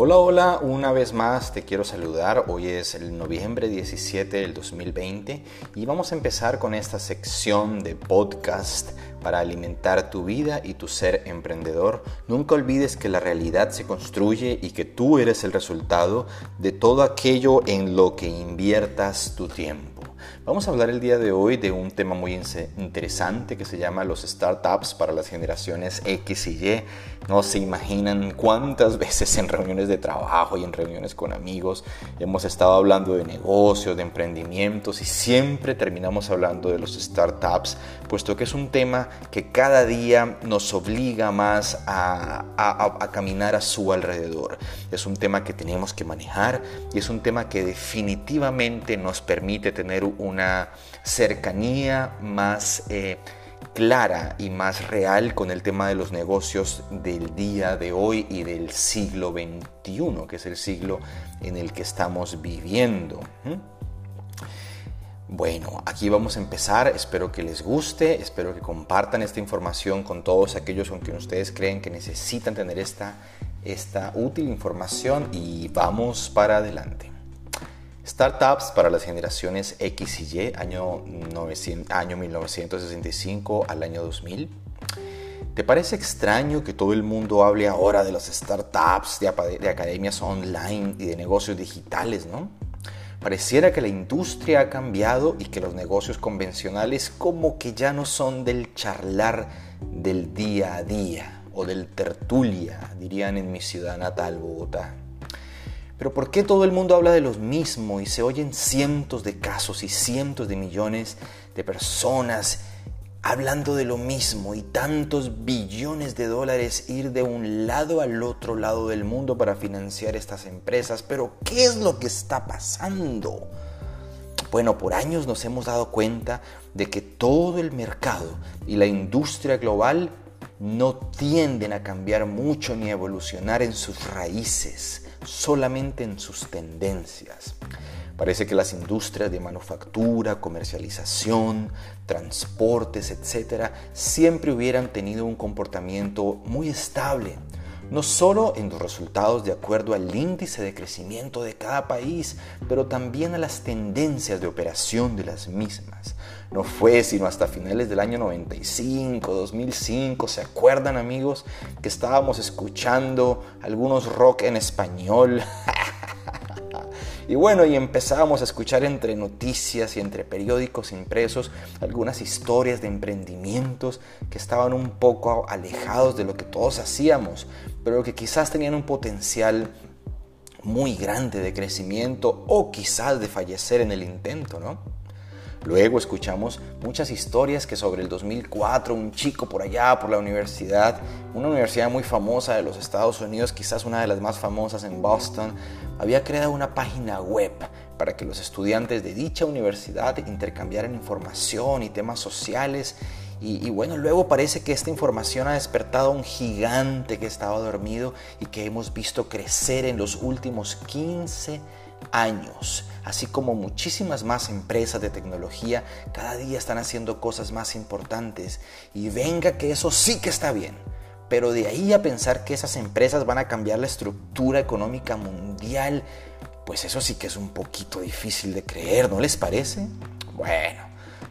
Hola, hola, una vez más te quiero saludar. Hoy es el noviembre 17 del 2020 y vamos a empezar con esta sección de podcast para alimentar tu vida y tu ser emprendedor. Nunca olvides que la realidad se construye y que tú eres el resultado de todo aquello en lo que inviertas tu tiempo. Vamos a hablar el día de hoy de un tema muy interesante que se llama los startups para las generaciones X y Y. No se imaginan cuántas veces en reuniones de trabajo y en reuniones con amigos hemos estado hablando de negocios, de emprendimientos y siempre terminamos hablando de los startups, puesto que es un tema que cada día nos obliga más a, a caminar a su alrededor. Es un tema que tenemos que manejar y es un tema que definitivamente nos permite tener una cercanía más eh, clara y más real con el tema de los negocios del día de hoy y del siglo XXI, que es el siglo en el que estamos viviendo. Bueno, aquí vamos a empezar, espero que les guste, espero que compartan esta información con todos aquellos con quien ustedes creen que necesitan tener esta, esta útil información y vamos para adelante. Startups para las generaciones X y Y, año, 900, año 1965 al año 2000. ¿Te parece extraño que todo el mundo hable ahora de las startups, de, de academias online y de negocios digitales, no? Pareciera que la industria ha cambiado y que los negocios convencionales como que ya no son del charlar del día a día o del tertulia, dirían en mi ciudad natal, Bogotá. Pero ¿por qué todo el mundo habla de los mismos y se oyen cientos de casos y cientos de millones de personas hablando de lo mismo y tantos billones de dólares ir de un lado al otro lado del mundo para financiar estas empresas? Pero ¿qué es lo que está pasando? Bueno, por años nos hemos dado cuenta de que todo el mercado y la industria global no tienden a cambiar mucho ni a evolucionar en sus raíces solamente en sus tendencias. Parece que las industrias de manufactura, comercialización, transportes, etcétera, siempre hubieran tenido un comportamiento muy estable, no solo en los resultados de acuerdo al índice de crecimiento de cada país, pero también a las tendencias de operación de las mismas. No fue sino hasta finales del año 95, 2005, ¿se acuerdan amigos? Que estábamos escuchando algunos rock en español. Y bueno, y empezábamos a escuchar entre noticias y entre periódicos impresos algunas historias de emprendimientos que estaban un poco alejados de lo que todos hacíamos, pero que quizás tenían un potencial muy grande de crecimiento o quizás de fallecer en el intento, ¿no? Luego escuchamos muchas historias que sobre el 2004 un chico por allá, por la universidad, una universidad muy famosa de los Estados Unidos, quizás una de las más famosas en Boston, había creado una página web para que los estudiantes de dicha universidad intercambiaran información y temas sociales. Y, bueno, luego parece que esta información ha despertado a un gigante que estaba dormido y que hemos visto crecer en los últimos 15 años, así como muchísimas más empresas de tecnología cada día están haciendo cosas más importantes y venga que eso sí que está bien. Pero de ahí a pensar que esas empresas van a cambiar la estructura económica mundial, pues eso sí que es un poquito difícil de creer, ¿no les parece? Bueno,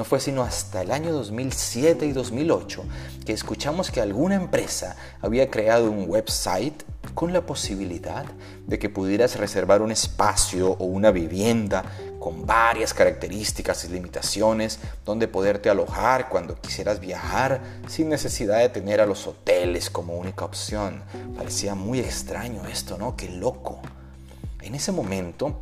no fue sino hasta el año 2007 y 2008 que escuchamos que alguna empresa había creado un website con la posibilidad de que pudieras reservar un espacio o una vivienda con varias características y limitaciones donde poderte alojar cuando quisieras viajar sin necesidad de tener a los hoteles como única opción. Parecía muy extraño esto, ¿no? Qué loco. En ese momento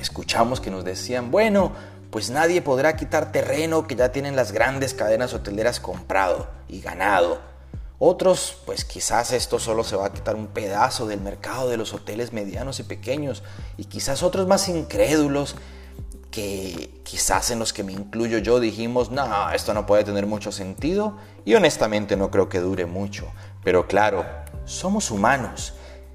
escuchamos que nos decían, bueno, pues nadie podrá quitar terreno que ya tienen las grandes cadenas hoteleras comprado y ganado. Otros, pues quizás esto solo se va a quitar un pedazo del mercado de los hoteles medianos y pequeños. Y quizás otros más incrédulos, que quizás en los que me incluyo yo dijimos, no, esto no puede tener mucho sentido. Y honestamente no creo que dure mucho. Pero claro, somos humanos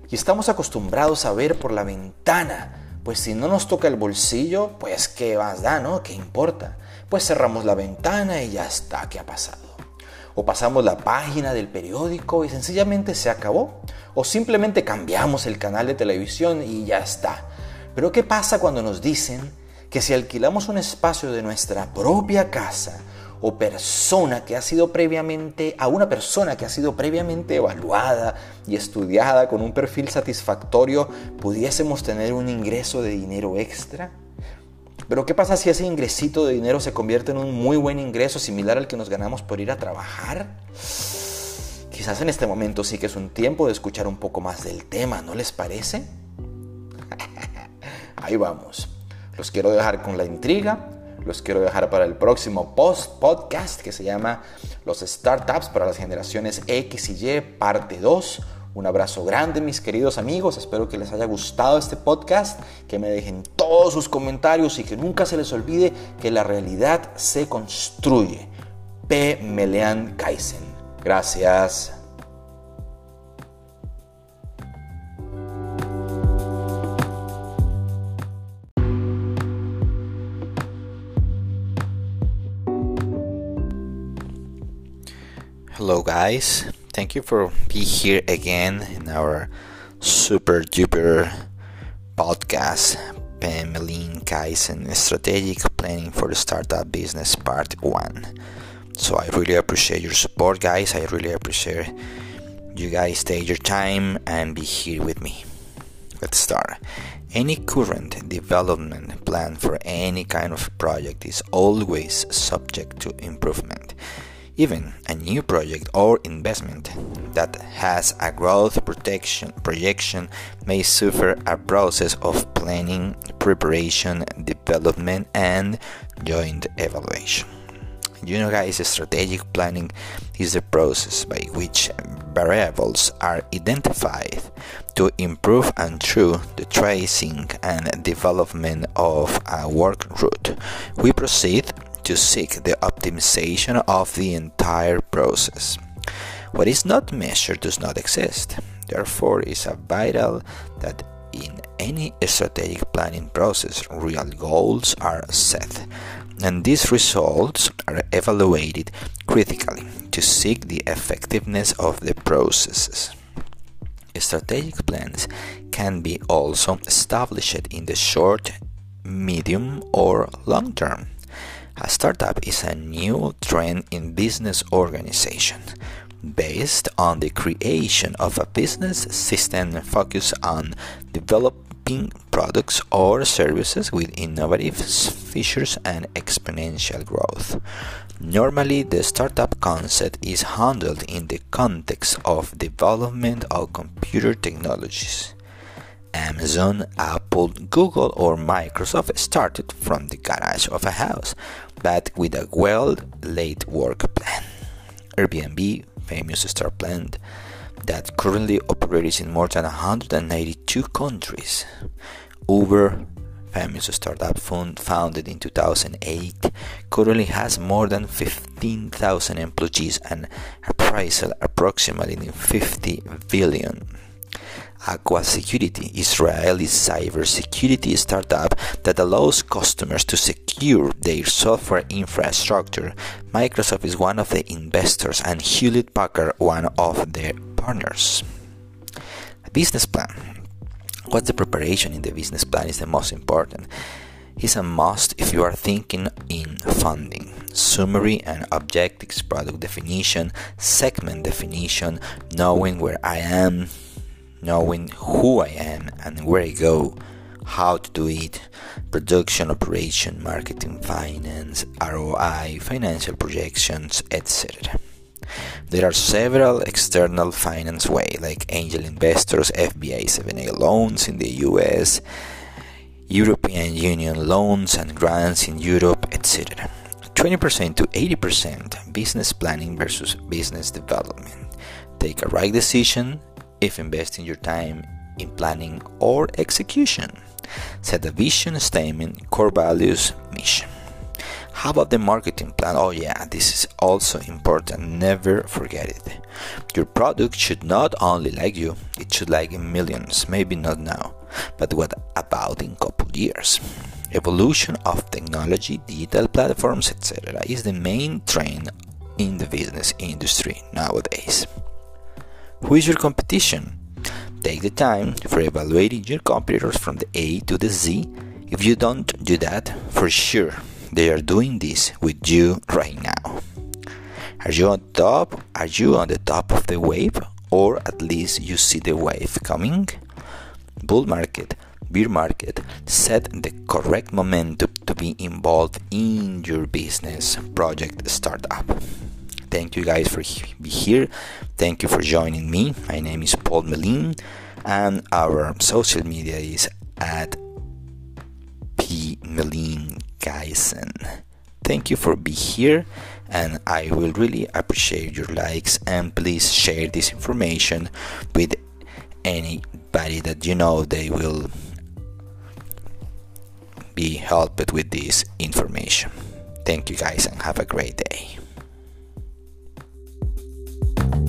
y estamos acostumbrados a ver por la ventana pues si no nos toca el bolsillo, pues qué más da, ¿no? ¿Qué importa? Pues cerramos la ventana y ya está, ¿qué ha pasado? O pasamos la página del periódico y sencillamente se acabó. o simplemente cambiamos el canal de televisión y ya está. Pero ¿qué pasa cuando nos dicen que si alquilamos un espacio de nuestra propia casa o persona que ha sido previamente a una persona que ha sido previamente evaluada y estudiada con un perfil satisfactorio, pudiésemos tener un ingreso de dinero extra? Pero ¿qué pasa si ese ingresito de dinero se convierte en un muy buen ingreso similar al que nos ganamos por ir a trabajar? Quizás en este momento sí que es un tiempo de escuchar un poco más del tema, ¿no les parece? Ahí vamos. Los quiero dejar con la intriga. Los quiero dejar para el próximo post podcast que se llama Los Startups para las generaciones X y Y, parte 2. Un abrazo grande mis queridos amigos, espero que les haya gustado este podcast, que me dejen todos sus comentarios y que nunca se les olvide que la realidad se construye. P. Melean Kaisen. Gracias. Hello guys, thank you for being here again in our super duper podcast Pemelin Kaizen Strategic Planning for the Startup Business Part 1. So I really appreciate your support, guys. I really appreciate you guys take your time and be here with me. Let's start. Any current development plan for any kind of project is always subject to improvement. Even a new project or investment that has a growth protection projection may suffer a process of planning, preparation, development, and joint evaluation. You know, guys, strategic planning is the process by which variables are identified to improve and through the tracing and development of a work route. We proceed to seek the optimization of the entire process. What is not measured does not exist. Therefore, it is vital that in any strategic planning process, real goals are set and these results are evaluated critically to seek the effectiveness of the processes. Strategic plans can be also established in the short, medium, or long term. A startup is a new trend in business organization based on the creation of a business system focused on developing products or services with innovative features and exponential growth. Normally, the startup concept is handled in the context of development of computer technologies. Amazon, Apple, Google, or Microsoft started from the garage of a house, but with a well laid work plan. Airbnb, famous start plan, that currently operates in more than 192 countries. Uber, famous startup fund founded in 2008, currently has more than 15,000 employees and appraisal approximately 50 billion. Aqua Security, Israeli cybersecurity startup that allows customers to secure their software infrastructure. Microsoft is one of the investors and Hewlett Packard one of their partners. Business plan. What's the preparation in the business plan is the most important. It's a must if you are thinking in funding, summary and objectives, product definition, segment definition, knowing where I am, knowing who I am and where I go, how to do it, production, operation, marketing, finance, ROI, financial projections, etc. There are several external finance ways like angel investors, FBA 7A loans in the US, European Union loans and grants in Europe, etc. 20% to 80% business planning versus business development. Take a right decision if investing your time in planning or execution. Set a vision statement, core values, mission. How about the marketing plan? Oh, yeah, this is also important. Never forget it. Your product should not only like you, it should like millions. Maybe not now, but what about in couple years? Evolution of technology, digital platforms, etc. is the main trend in the business industry nowadays. Who is your competition? Take the time for evaluating your competitors from the A to the Z. If you don't do that, for sure they are doing this with you right now. Are you on top? Are you on the top of the wave? Or at least you see the wave coming? Bull market, bear market, set the correct momentum to be involved in your business project startup. Thank you guys for be here. Thank you for joining me. My name is Paul Melin, and our social media is at P Melin Geisen. Thank you for being here, and I will really appreciate your likes. And please share this information with anybody that you know they will be helped with this information. Thank you guys and have a great day you